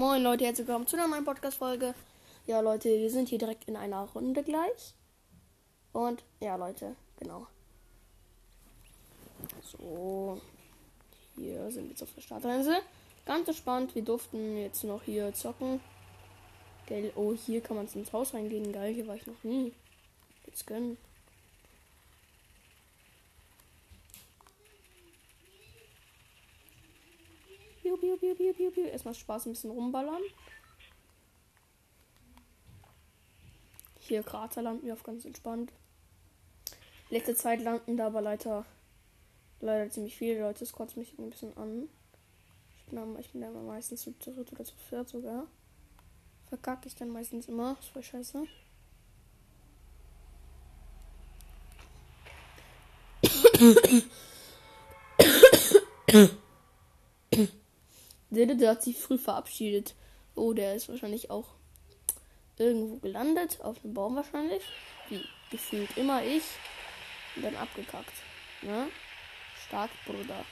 Moin Leute, herzlich willkommen zu einer neuen Podcast-Folge. Ja Leute, wir sind hier direkt in einer Runde gleich. Und ja Leute, genau. So, hier sind wir jetzt auf der Startinsel. Ganz entspannt, wir durften jetzt noch hier zocken. Gell, oh, hier kann man ins Haus reingehen. Geil, hier war ich noch nie. Jetzt gönnen. Piu, piu, piu, piu, piu, piu. Erstmal Spaß ein bisschen rumballern. Hier Krater landen wir auf ganz entspannt. Letzte Zeit landen da aber leider, leider ziemlich viele Leute. Das kotzt mich ein bisschen an. Ich bin, ich bin da meistens zu dritt oder zu viert sogar. Verkacke ich dann meistens immer. Das war scheiße. Der, der hat sich früh verabschiedet. Oh, der ist wahrscheinlich auch irgendwo gelandet. Auf dem Baum wahrscheinlich. Wie gefühlt immer ich. Und dann abgekackt. Ne? Stark, Bruder.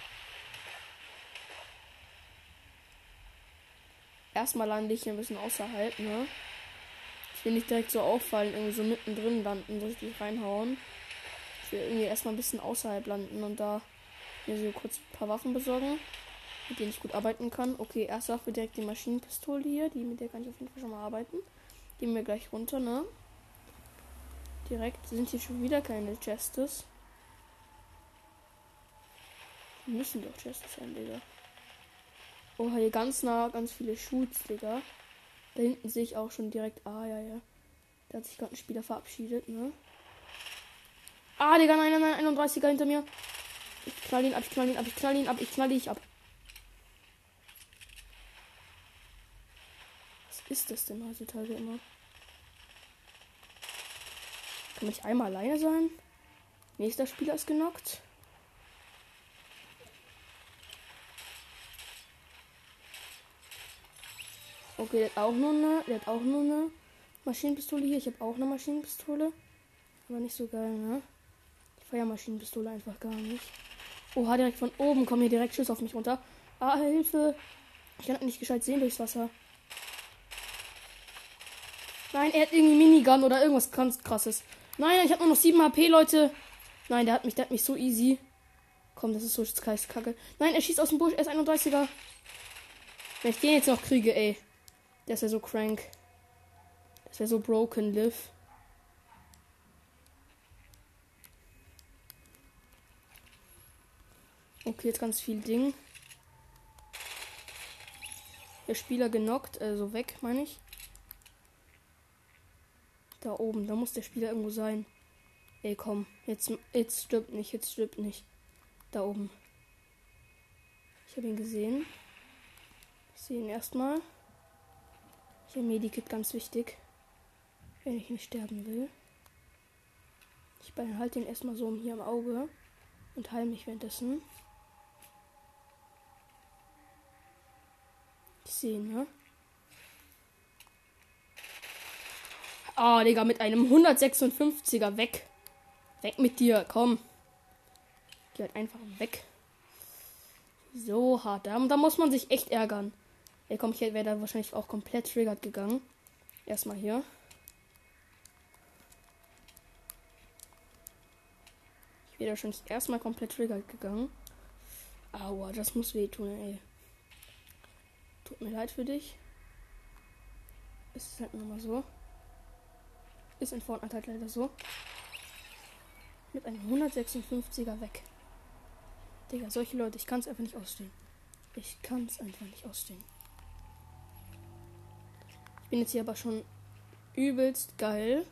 Erstmal lande ich hier ein bisschen außerhalb, ne? Ich will nicht direkt so auffallen, irgendwie so mittendrin landen, so richtig reinhauen. Ich will irgendwie erstmal ein bisschen außerhalb landen und da mir so kurz ein paar Waffen besorgen mit denen ich gut arbeiten kann. Okay, erst Waffe direkt die Maschinenpistole hier. Die, mit der kann ich auf jeden Fall schon mal arbeiten. Gehen wir gleich runter, ne? Direkt sind hier schon wieder keine Chests. Müssen doch Chests sein, Digga. Oh, hier ganz nah, ganz viele Shoots, Digga. Da hinten sehe ich auch schon direkt. Ah, ja, ja. Da hat sich gerade ein Spieler verabschiedet, ne? Ah, Digga, nein, nein, nein, 31er hinter mir. Ich knall ihn ab, ich knall ihn ab, ich knall ihn ab, ich knall dich ab. Ist das denn heutzutage immer? Kann ich einmal alleine sein? Nächster Spieler ist genockt. Okay, der hat auch nur eine, der hat auch nur eine Maschinenpistole hier. Ich habe auch eine Maschinenpistole. Aber nicht so geil, ne? Ich feiere Maschinenpistole einfach gar nicht. Oha, direkt von oben kommen hier direkt Schüsse auf mich runter. Ah, Hilfe! Ich kann nicht gescheit sehen durchs Wasser. Nein, er hat irgendwie Minigun oder irgendwas ganz krasses. Nein, ich habe nur noch 7 HP, Leute. Nein, der hat mich, der hat mich so easy. Komm, das ist so Kacke. Nein, er schießt aus dem Busch. Er ist 31er. Wenn ich den jetzt noch kriege, ey. Ist ja so crank. Das wäre so broken, live. Okay, jetzt ganz viel Ding. Der Spieler genockt, also weg, meine ich. Da oben, da muss der Spieler irgendwo sein. Ey, komm. Jetzt, jetzt stirbt nicht, jetzt stirbt nicht. Da oben. Ich habe ihn gesehen. Ich sehe ihn erstmal. Habe Medikit ganz wichtig. Wenn ich nicht sterben will. Ich behalte ihn erstmal so hier im Auge. Und heile mich währenddessen. Ich sehe ihn, ne? Oh, Digga, mit einem 156er weg. Weg mit dir, komm. Geh halt einfach weg. So hart. Da, da muss man sich echt ärgern. Ey, komm, ich wäre da wahrscheinlich auch komplett triggert gegangen. Erstmal hier. Ich wäre da schon erstmal komplett triggert gegangen. Aua, das muss wehtun, ey. Tut mir leid für dich. Ist halt nur mal so. Ist in Fortnite halt leider so. Mit einem 156er weg. Digga, solche Leute, ich kann es einfach nicht ausstehen. Ich kann es einfach nicht ausstehen. Ich bin jetzt hier aber schon übelst geil.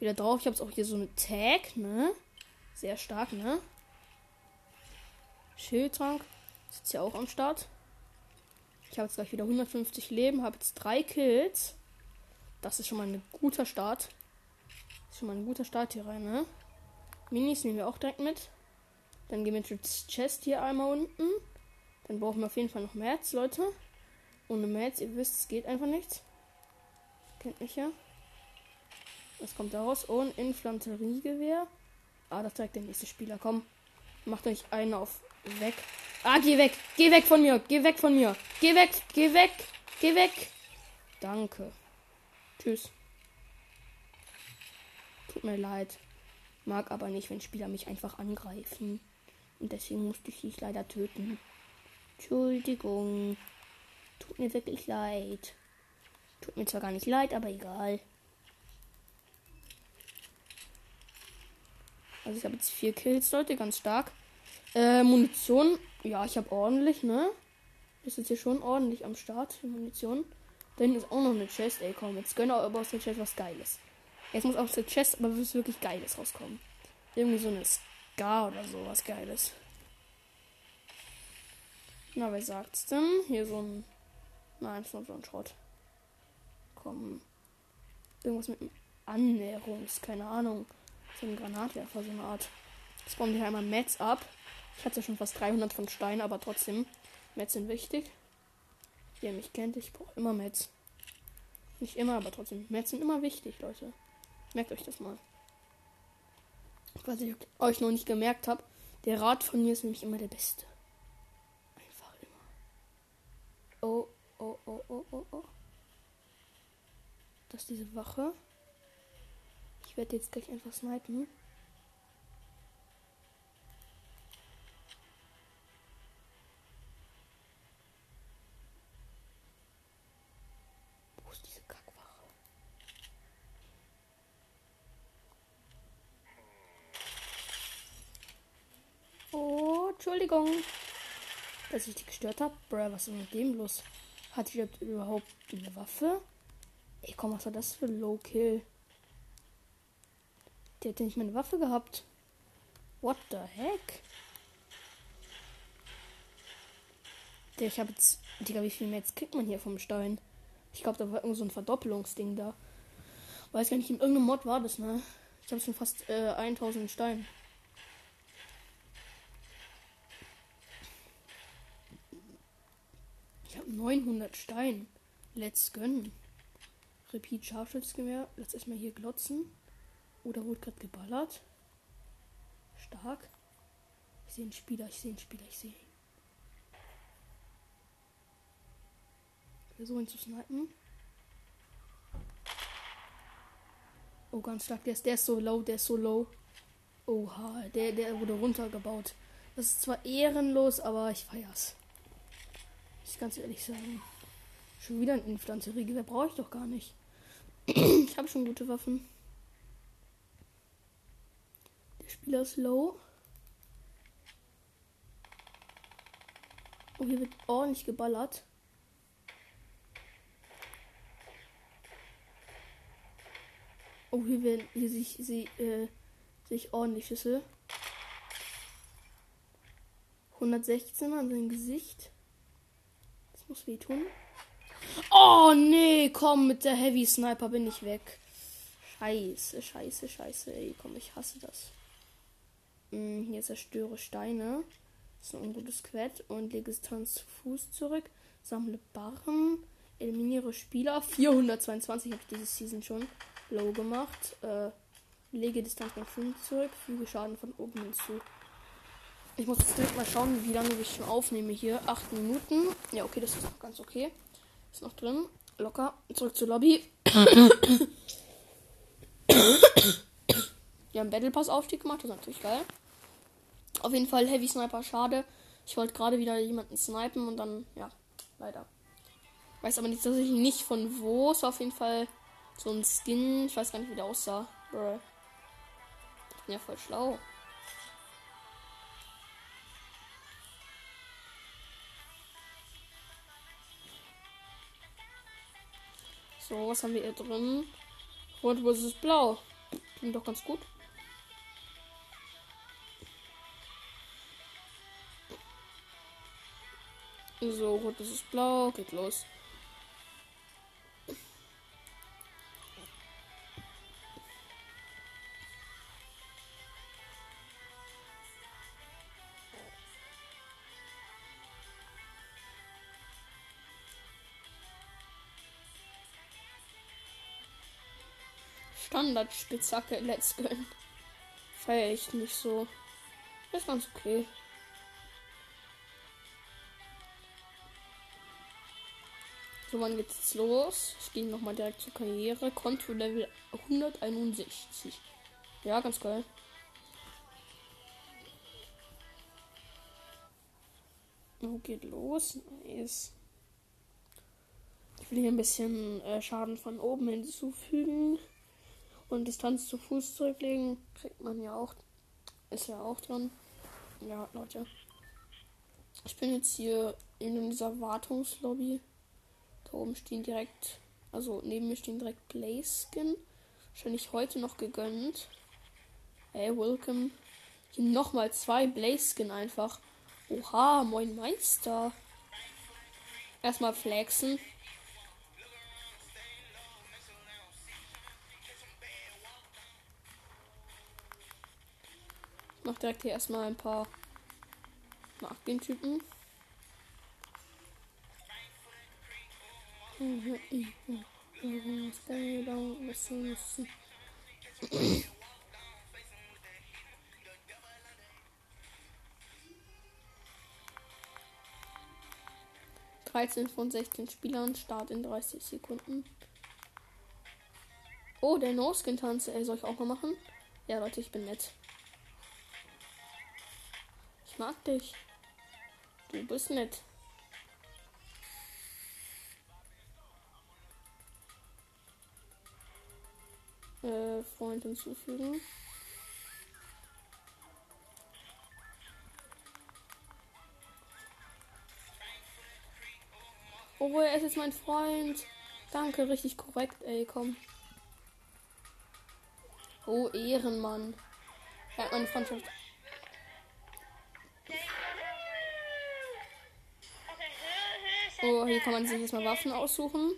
Wieder drauf. Ich habe jetzt auch hier so eine Tag, ne? Sehr stark, ne? Schildtrank. Jetzt hier auch am Start. Ich habe jetzt gleich wieder 150 Leben, habe jetzt drei Kills. Das ist schon mal ein guter Start. Ist schon mal ein guter Start hier rein, ne? Minis nehmen wir auch direkt mit. Dann gehen wir ins Chest hier einmal unten. Dann brauchen wir auf jeden Fall noch Mats, Leute. Ohne Mats, ihr wisst, es geht einfach nichts. Kennt mich ja. Was kommt da raus? Oh, ein Infanteriegewehr. Ah, das zeigt der nächste Spieler. Komm, macht euch einen auf weg. Ah, geh weg. Geh weg von mir. Geh weg von mir. Geh weg. Geh weg. Geh weg. Danke. Tschüss. Tut mir leid. Mag aber nicht, wenn Spieler mich einfach angreifen. Und deswegen musste ich dich leider töten. Entschuldigung. Tut mir wirklich leid. Tut mir zwar gar nicht leid, aber egal. Also ich habe jetzt vier Kills, Leute, ganz stark. Äh, Munition. Ja, ich habe ordentlich, ne? Ist jetzt hier schon ordentlich am Start, Munition. Da hinten ist auch noch eine Chest. Ey, komm, jetzt gönne aber aus der Chest was Geiles. Jetzt muss aus der Chest aber was wirklich Geiles rauskommen. Irgendwie so eine Scar oder so, was Geiles. Na, wer sagt's denn? Hier so ein. Nein, ist nur so ein Schrott. Komm. Irgendwas mit Annäherungs, keine Ahnung. So ein Granatwerfer, so eine Art. Jetzt bauen wir einmal Mets ab. Ich hatte schon fast 300 von Stein, aber trotzdem. Mets sind wichtig. Wer mich kennt, ich brauche immer Mets. Nicht immer, aber trotzdem. Mets sind immer wichtig, Leute. Merkt euch das mal. Was ich euch noch nicht gemerkt habe, der Rat von mir ist nämlich immer der beste. Einfach immer. Oh, oh, oh, oh, oh, oh. Das ist diese Wache werde jetzt gleich einfach snipen. Wo ist diese Kackwache? Oh, Entschuldigung. Dass ich die gestört habe. Bruh, was ist mit dem los? Hat ich überhaupt eine Waffe? Ey, komm, was war das für Low Kill? Der hätte nicht meine Waffe gehabt. What the heck? Der, ich habe jetzt. Digga, wie viel jetzt kriegt man hier vom Stein? Ich glaube, da war irgend so ein Verdoppelungsding da. Weiß gar nicht, in irgendeinem Mod war das, ne? Ich habe schon fast äh, 1000 Stein. Ich habe 900 Stein. Let's gönnen. Repeat Scharfschützgewehr. Lass erstmal hier glotzen. Oder wurde gerade geballert. Stark. Ich sehe einen Spieler, ich sehe einen Spieler, ich sehe ihn. Versuchen zu snipen. Oh, ganz stark. Der ist, der ist so low, der ist so low. Oha, der, der wurde runtergebaut. Das ist zwar ehrenlos, aber ich feier's. Ich ganz ehrlich sagen. Schon wieder ein Infanteriegewehr brauche ich doch gar nicht. ich habe schon gute Waffen. Spieler ist low. Oh, hier wird ordentlich geballert. Oh, hier werden hier sich, sie, äh, sich ordentlich Schüsse. 116 an sein Gesicht. Muss wehtun. Oh nee, komm, mit der Heavy Sniper bin ich weg. Scheiße, scheiße, scheiße, ey, komm, ich hasse das. Hm, hier zerstöre Steine. Das ist ein ungutes Quett. Und lege Distanz zu Fuß zurück. Sammle Barren. Eliminiere Spieler. 422 habe ich diese Season schon low gemacht. Äh, lege Distanz nach 5 zurück. Füge Schaden von oben hinzu. Ich muss jetzt direkt mal schauen, wie lange ich schon aufnehme hier. 8 Minuten. Ja, okay, das ist noch ganz okay. Ist noch drin. Locker. Zurück zur Lobby. Wir haben Battle Pass Aufstieg gemacht, das ist natürlich geil. Auf jeden Fall Heavy Sniper, schade. Ich wollte gerade wieder jemanden snipen und dann, ja, leider. Weiß aber nicht, dass ich nicht von wo. Es war auf jeden Fall so ein Skin. Ich weiß gar nicht, wie der aussah. Bruh. Ich bin ja voll schlau. So, was haben wir hier drin? Rot versus Blau. Klingt doch ganz gut. So, rot, ist blau. Geht los. Standard-Spitzhacke, let's go. Feier ich nicht so. Ist ganz okay. So, wann geht's jetzt los? Ich gehe nochmal direkt zur Karriere. Konto Level 161. Ja, ganz geil. Oh, geht los. Nice. Ich will hier ein bisschen äh, Schaden von oben hinzufügen. Und Distanz zu Fuß zurücklegen. Kriegt man ja auch. Ist ja auch dran. Ja, Leute. Ich bin jetzt hier in dieser Wartungslobby. Da oben stehen direkt, also neben mir stehen direkt Playskin. Wahrscheinlich heute noch gegönnt. Hey, welcome. Hier nochmal zwei Blaze-Skin einfach. Oha, moin Meister. Erstmal flexen. Ich mach direkt hier erstmal ein paar down, listen, listen. 13 von 16 Spielern, Start in 30 Sekunden. Oh, der No-Skin-Tanz. Soll ich auch mal machen? Ja, Leute, ich bin nett. Mag dich. Du bist nett. Äh, Freund hinzufügen. Oh, er ist jetzt mein Freund. Danke, richtig korrekt, ey, komm. Oh, Ehrenmann. Er hat meine Freundschaft. Oh, hier kann man sich jetzt mal Waffen aussuchen.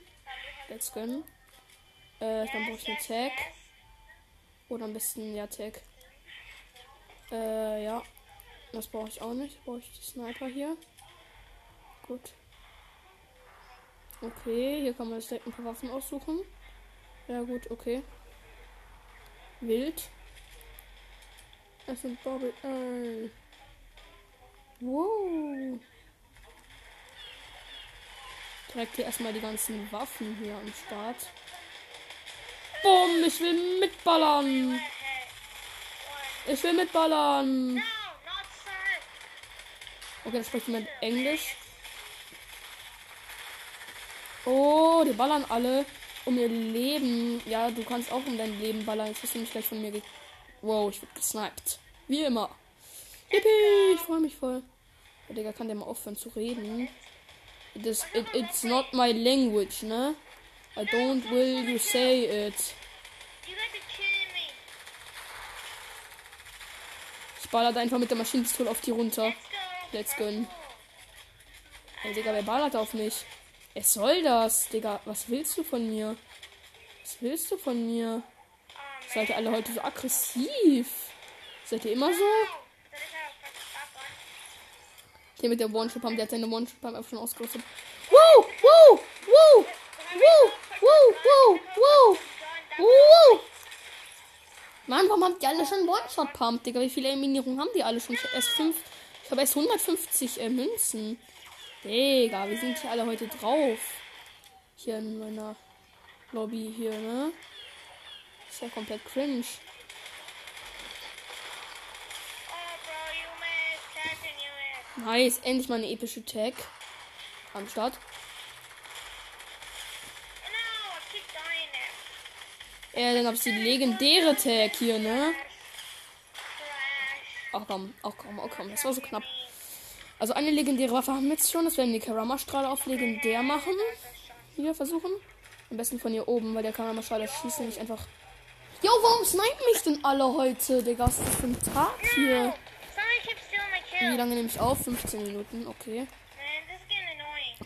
Let's go. Äh, dann brauche ich eine Tag. Oder am besten, ja, Tag. Äh, ja. Das brauche ich auch nicht. Brauche ich die Sniper hier. Gut. Okay, hier kann man direkt ein paar Waffen aussuchen. Ja gut, okay. Wild. Es sind Bobby. Äh. Wow. Direkt hier erstmal die ganzen Waffen hier am Start. Bumm, ich will mitballern. Ich will mitballern. Okay, dann spricht jemand Englisch. Oh, die ballern alle um ihr Leben. Ja, du kannst auch um dein Leben ballern. Jetzt wirst du nicht gleich von mir ge Wow, ich werde gesniped. Wie immer. Yippie, ich freue mich voll. Oh, Digga, kann der mal aufhören zu reden? It is, it, it's not my language, ne? I don't will you say it. Ich ballert einfach mit der Maschinenpistole auf die runter. Let's go. Hey, Digga, wer ballert auf mich? Es soll das, Digga. Was willst du von mir? Was willst du von mir? Seid ihr alle heute so aggressiv? Seid ihr immer so? Der mit der One-Shot-Pump, der hat seine One-Shot-Pump einfach schon ausgerüstet. Wow, wow, wow, wow, wow, wow, wow, wow. Mann, warum haben die alle schon One-Shot-Pump, Digga? Wie viele Eliminierungen haben die alle schon? Ich hab erst, ich hab erst 150 äh, Münzen. Digga, wir sind hier alle heute drauf. Hier in meiner Lobby hier, ne? Ist ja komplett cringe. Nice, endlich mal eine epische Tag am Start. Ja, dann hab's die legendäre Tag hier, ne? Ach komm, ach komm, ach komm, das war so knapp. Also eine legendäre Waffe haben wir jetzt schon. Das werden die Karama-Strahle auf legendär machen. Hier versuchen. Am besten von hier oben, weil der Karama-Strahle schießt nicht einfach. Jo, warum snipen mich denn alle heute, Digga? Was ist das für ein Tag hier? Wie lange nehme ich auf? 15 Minuten, okay.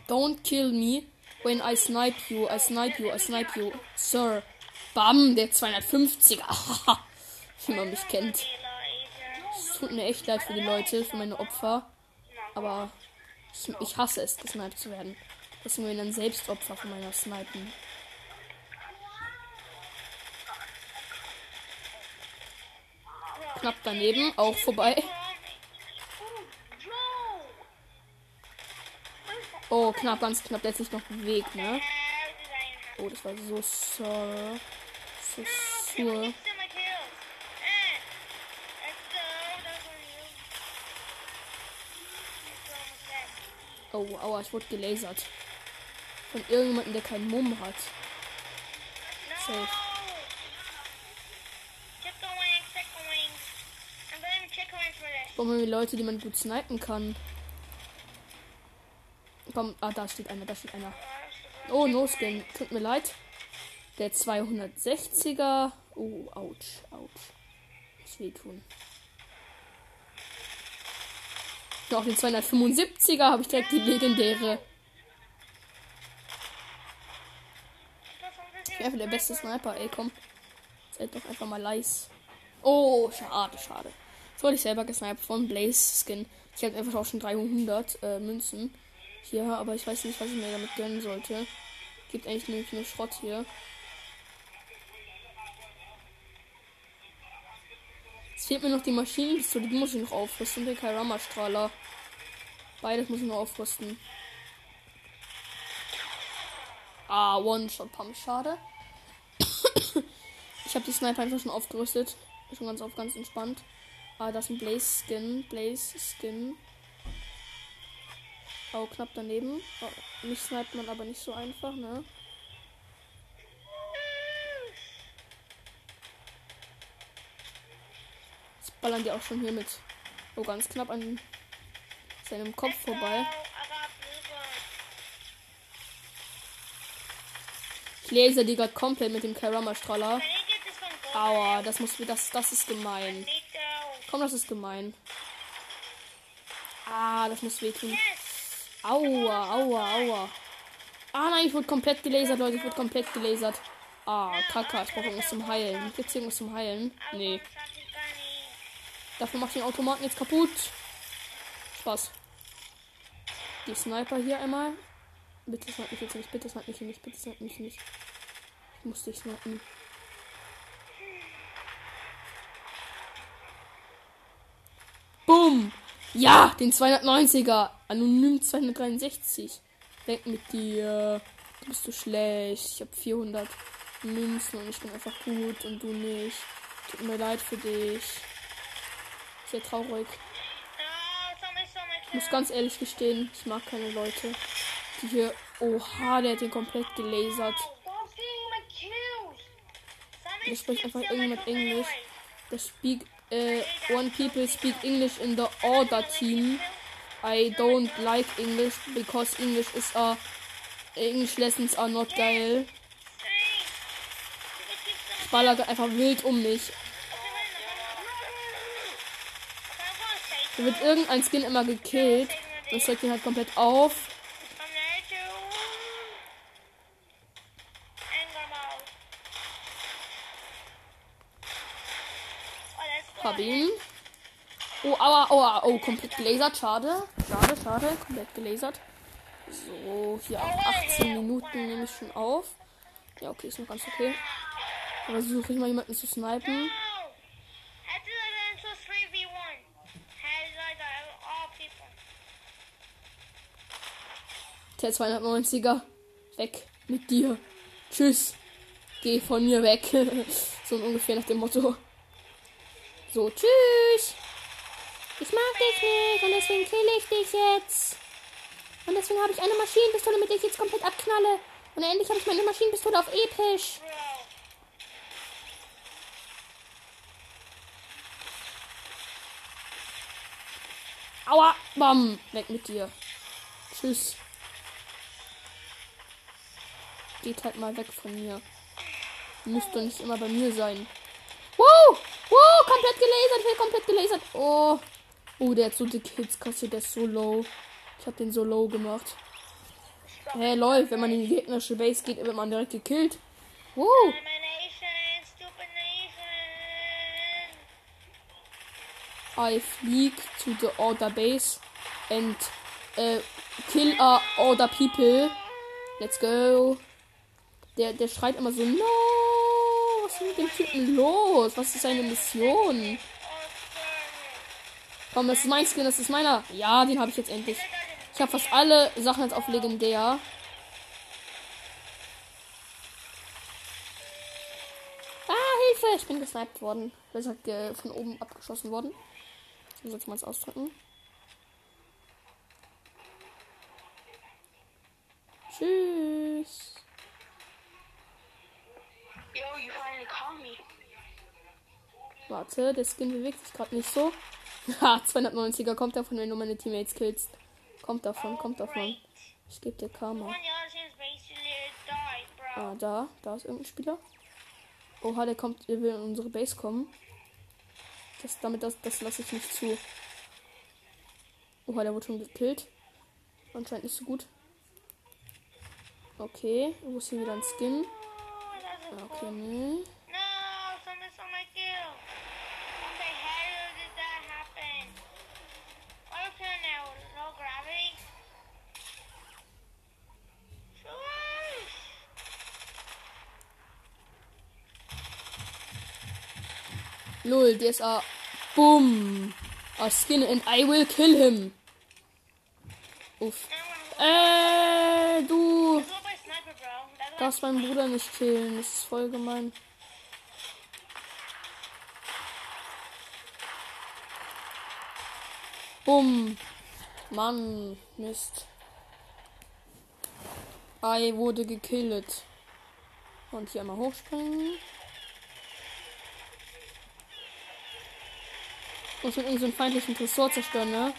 Don't kill me when I snipe you. I snipe you, I snipe you. Sir. Bam, der 250er. Wie man mich kennt. Es tut mir echt leid für die Leute, für meine Opfer. Aber ich, ich hasse es, gesniped zu werden. Deswegen bin ich dann selbst Opfer von meiner Snipen. Knapp daneben, auch vorbei. Oh, knapp, ganz knapp. Der hat sich noch bewegt, ne? Oh, das war so so. So sur. Oh, aua, ich wurde gelasert. Von irgendjemandem, der keinen Mumm hat. Safe. Brauchen wir Leute, die man gut snipen kann. Komm, ah, da steht einer, da steht einer. Oh, no skin. Tut mir leid. Der 260er. Oh, ouch, ouch. Das wehtun. Auf den 275er habe ich direkt die legendäre. Ich einfach der beste Sniper, ey, komm. Seid doch einfach mal leis. Oh, schade, schade. Jetzt wurde ich selber gesniped von Blaze Skin. Ich habe einfach auch schon 300 äh, Münzen hier, aber ich weiß nicht, was ich mir damit gönnen sollte. Gibt eigentlich nämlich nur Schrott hier. Es fehlt mir noch die Maschinenpistole, die muss ich noch aufrüsten. Den Kairama-Strahler. Beides muss ich noch aufrüsten. Ah, One-Shot-Pump, schade. ich habe die Sniper einfach schon aufgerüstet. Schon ganz auf ganz entspannt. Ah, das ist ein Blaze Skin. Oh, knapp daneben. Oh, mich sniped man aber nicht so einfach, ne? Jetzt ballern die auch schon hier mit. Oh, ganz knapp an seinem Kopf vorbei. Ich lese die gerade komplett mit dem Karama-Strahler. Aua, das muss das, das ist gemein. Komm, das ist gemein. Ah, das muss wehtun. Aua, aua, aua. Ah nein, ich wurde komplett gelasert, Leute. Ich wurde komplett gelasert. Ah, Kacke. Ich brauche irgendwas zum Heilen. Gibt's hier irgendwas zum Heilen? Nee. Dafür macht den Automaten jetzt kaputt. Spaß. Die Sniper hier einmal. Bitte snipe mich jetzt nicht, bitte snipe mich nicht, bitte snipe mich nicht. Ich muss dich snipen. Boom! Ja, den 290er. Anonym 263. Denk mit dir. Du bist so schlecht. Ich habe 400 Münzen und ich bin einfach gut und du nicht. Tut mir leid für dich. Sehr traurig. Ich muss ganz ehrlich gestehen, ich mag keine Leute, die hier. Oha, der hat den komplett gelasert. Ich spricht einfach irgendjemand Englisch. Das speak uh, one people speak English in the order team. I don't like English because English is a English lessons are not geil. Ich baller einfach wild um mich. Da wird irgendein Skin immer gekillt. Das regt ihn halt komplett auf. Hab ihn. Oh, aua, aua, oh, komplett gelasert. Schade. Schade, schade. Komplett gelasert. So, hier auch 18 Minuten nehme ich schon auf. Ja, okay, ist noch ganz okay. Aber suche ich mal jemanden zu snipen. Der 290er. Weg mit dir. Tschüss. Geh von mir weg. so ungefähr nach dem Motto. So, tschüss. Ich mag dich nicht und deswegen kill ich dich jetzt. Und deswegen habe ich eine Maschinenpistole, mit der ich jetzt komplett abknalle. Und endlich habe ich meine Maschinenpistole auf episch. Aua, bam, weg mit dir. Tschüss. Geht halt mal weg von mir. Müsst doch nicht immer bei mir sein. Wow! Komplett gelasert. Ich bin komplett gelasert. Oh. Oh, der hat so dicke Hits kassiert. Der ist so low. Ich hab den so low gemacht. Hä, hey, lol. Wenn man in die gegnerische Base geht, wird man direkt gekillt. Wow. I fleek to the other base and uh, kill uh, other people. Let's go. Der, der schreit immer so, no ist mit dem Typen los? Was ist seine Mission? Komm, das ist mein Skin, das ist meiner. Ja, den habe ich jetzt endlich. Ich habe fast alle Sachen jetzt auf legendär. Ah, Hilfe! Ich bin gesniped worden. Ist halt von oben abgeschossen worden. So sollte man es ausdrücken. Tschüss. Warte, der Skin bewegt sich gerade nicht so. Ha, 290er kommt davon, wenn du meine Teammates killst. Kommt davon, kommt davon. Ich gebe dir Karma. Ah, da, da ist irgendein Spieler. Oha, der kommt, der will in unsere Base kommen. Das, damit, das, das lasse ich nicht zu. Oha, der wurde schon gekillt. Anscheinend nicht so gut. Okay, wo ist hier wieder ein Skin? Okay, nee. Lol, DSA. Boom. A skin and I will kill him. Uff. Äh, du. Darfst meinen Bruder nicht killen. Das ist voll gemein. Bumm. Mann, Mist. Ei wurde gekillt. Und hier einmal hochspringen. Muss mit so feindlichen Tresor zerstören, ne?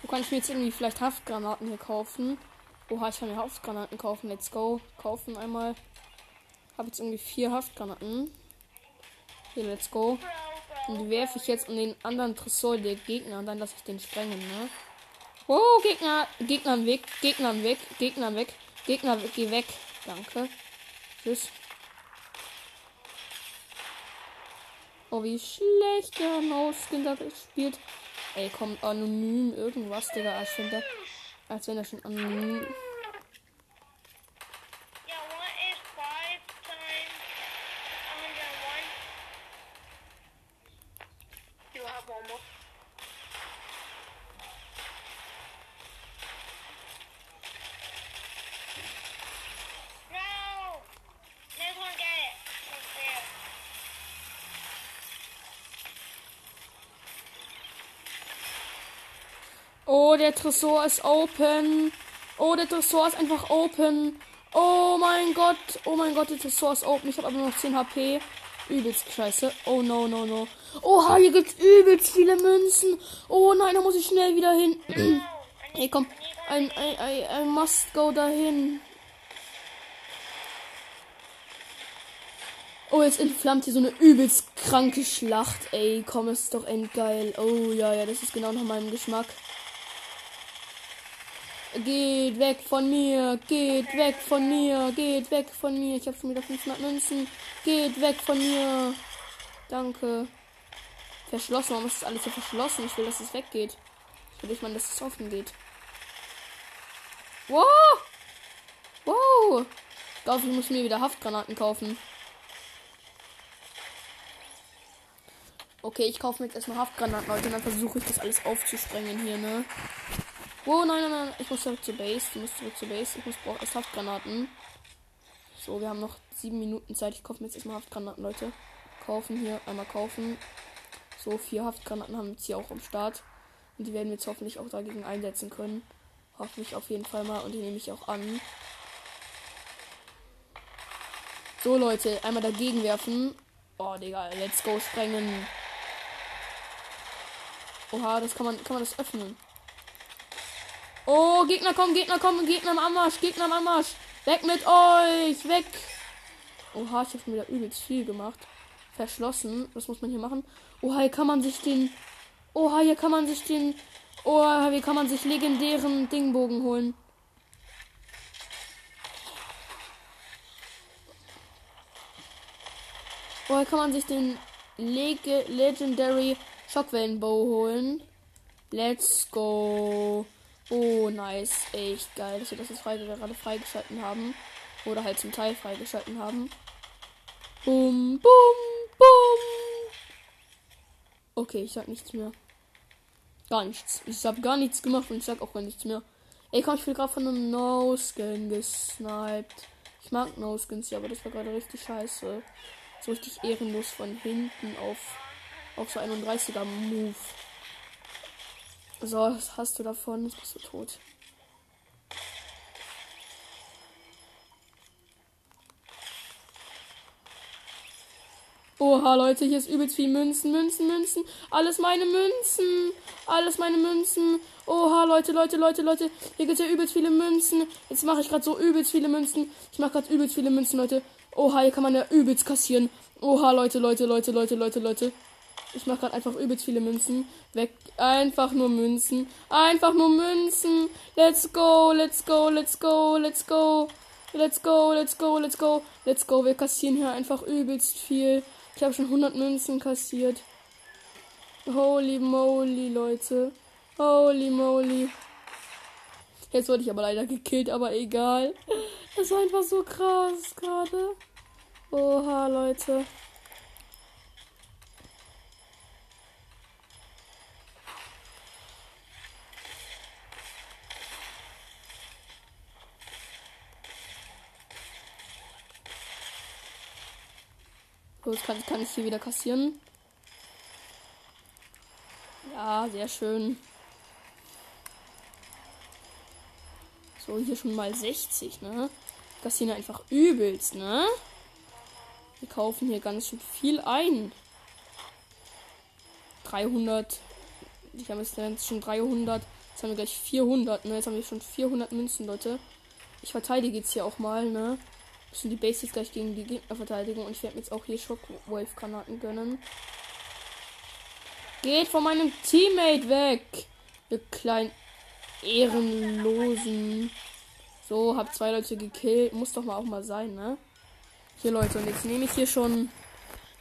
Wo kann ich mir jetzt irgendwie vielleicht Haftgranaten hier kaufen? Oha, ich kann mir Haftgranaten kaufen. Let's go. Kaufen einmal. Habe jetzt irgendwie vier Haftgranaten. Hier, let's go. Und die werfe ich jetzt an den anderen Tresor der Gegner. Und dann lasse ich den sprengen, ne? Oh, Gegner. Gegner Weg. Gegner Weg. Gegner Weg. Gegner, geh weg. Danke. Tschüss. Oh, wie schlecht der No-Skin da gespielt. Ey, kommt anonym irgendwas, Digga. Als wenn, der, als wenn er schon anonym. Oh, der Tresor ist open. Oh, der Tresor ist einfach open. Oh mein Gott. Oh mein Gott, der Tresor ist open. Ich habe aber noch 10 HP. Übelst scheiße. Oh no, no, no. Oha, hier gibt's übelst viele Münzen. Oh nein, da muss ich schnell wieder hin. Hey, komm. I, I, I, I must go dahin. Oh, jetzt entflammt hier so eine übelst kranke Schlacht. Ey, komm, ist doch endgeil. Oh, ja, ja, das ist genau nach meinem Geschmack. Geht weg von mir, geht weg von mir, geht weg von mir. Ich habe schon wieder 500 Münzen. Geht weg von mir. Danke. Verschlossen, warum ist das alles so verschlossen? Ich will, dass es weggeht. Ich will nicht mal, dass es offen geht. Wow! Wow! Ich glaube, ich muss mir wieder Haftgranaten kaufen. Okay, ich kaufe mir jetzt erstmal Haftgranaten, Leute, und dann versuche ich das alles aufzusprengen hier, ne? Oh nein, nein, nein. Ich muss zurück zur Base. Du musst zurück zur Base. Ich muss brauche erst Haftgranaten. So, wir haben noch sieben Minuten Zeit. Ich kaufe mir jetzt erstmal Haftgranaten, Leute. Kaufen hier, einmal kaufen. So, vier Haftgranaten haben wir jetzt hier auch am Start. Und die werden wir jetzt hoffentlich auch dagegen einsetzen können. Hoffe ich auf jeden Fall mal. Und die nehme ich auch an. So, Leute, einmal dagegen werfen. Oh, Digga, let's go sprengen. Oha, das kann man, kann man das öffnen. Oh, Gegner kommen, Gegner kommen, Gegner am Anmarsch, Gegner am Anmarsch. Weg mit euch, weg. Oha, ich habe schon wieder übelst viel gemacht. Verschlossen. Was muss man hier machen? Oha, hier kann man sich den. Oha, hier kann man sich den. Oha, hier kann man sich legendären Dingbogen holen. Oha, kann man sich den Leg Legendary Schockwellenbow holen. Let's go. Oh, nice. Echt geil, dass wir das jetzt frei, gerade freigeschalten haben. Oder halt zum Teil freigeschalten haben. Bum, bum, bum, Okay, ich sag nichts mehr. Gar nichts. Ich habe gar nichts gemacht und ich sag auch gar nichts mehr. Ey, komm, ich will gerade von einem No-Skin gesniped. Ich mag No-Skins, ja, aber das war gerade richtig scheiße. So richtig ehrenlos von hinten auf, auf so 31er Move. So, was hast du davon? Jetzt bist du tot. Oha, Leute, hier ist übelst viel Münzen, Münzen, Münzen. Alles meine Münzen. Alles meine Münzen. Oha, Leute, Leute, Leute, Leute. Hier gibt es ja übelst viele Münzen. Jetzt mache ich gerade so übelst viele Münzen. Ich mache gerade übelst viele Münzen, Leute. Oha, hier kann man ja übelst kassieren. Oha, Leute, Leute, Leute, Leute, Leute, Leute. Ich mache gerade einfach übelst viele Münzen. Weg. Einfach nur Münzen. Einfach nur Münzen. Let's go, let's go, let's go, let's go. Let's go, let's go, let's go. Let's go. Wir kassieren hier einfach übelst viel. Ich habe schon 100 Münzen kassiert. Holy moly, Leute. Holy moly. Jetzt wurde ich aber leider gekillt, aber egal. Das war einfach so krass gerade. Oha, Leute. Gut, kann, kann ich hier wieder kassieren. Ja, sehr schön. So, hier schon mal 60, ne? Kassieren einfach übelst, ne? Wir kaufen hier ganz schön viel ein. 300. Ich habe jetzt schon 300. Jetzt haben wir gleich 400, ne? Jetzt haben wir schon 400 Münzen, Leute. Ich verteidige jetzt hier auch mal, ne? Müssen die Basics gleich gegen die Gegner verteidigen. Und ich werde mir jetzt auch hier Shockwave-Granaten gönnen. Geht von meinem Teammate weg! Ihr kleinen Ehrenlosen. So, hab zwei Leute gekillt. Muss doch mal auch mal sein, ne? Hier, Leute, und jetzt nehme ich hier schon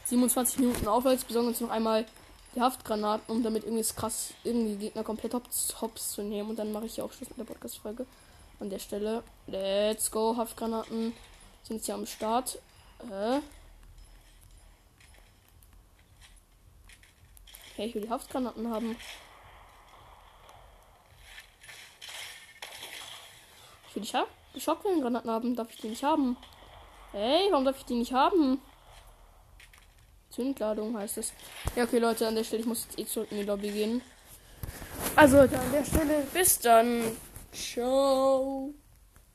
27 Minuten auf. Jetzt besorgen uns noch einmal die Haftgranaten, um damit irgendwie krass irgendwie Gegner komplett hops, hops zu nehmen. Und dann mache ich hier auch Schluss mit der Podcast-Folge. An der Stelle. Let's go, Haftgranaten sind ja am Start. Äh. Okay, ich will die Haftgranaten haben. Ich will die, Scha die Schockwellengranaten haben. Darf ich die nicht haben? Hey, warum darf ich die nicht haben? Zündladung heißt es. Ja, okay, Leute, an der Stelle, ich muss jetzt eh zurück in die Lobby gehen. Also, Leute, an der Stelle, bis dann. Ciao.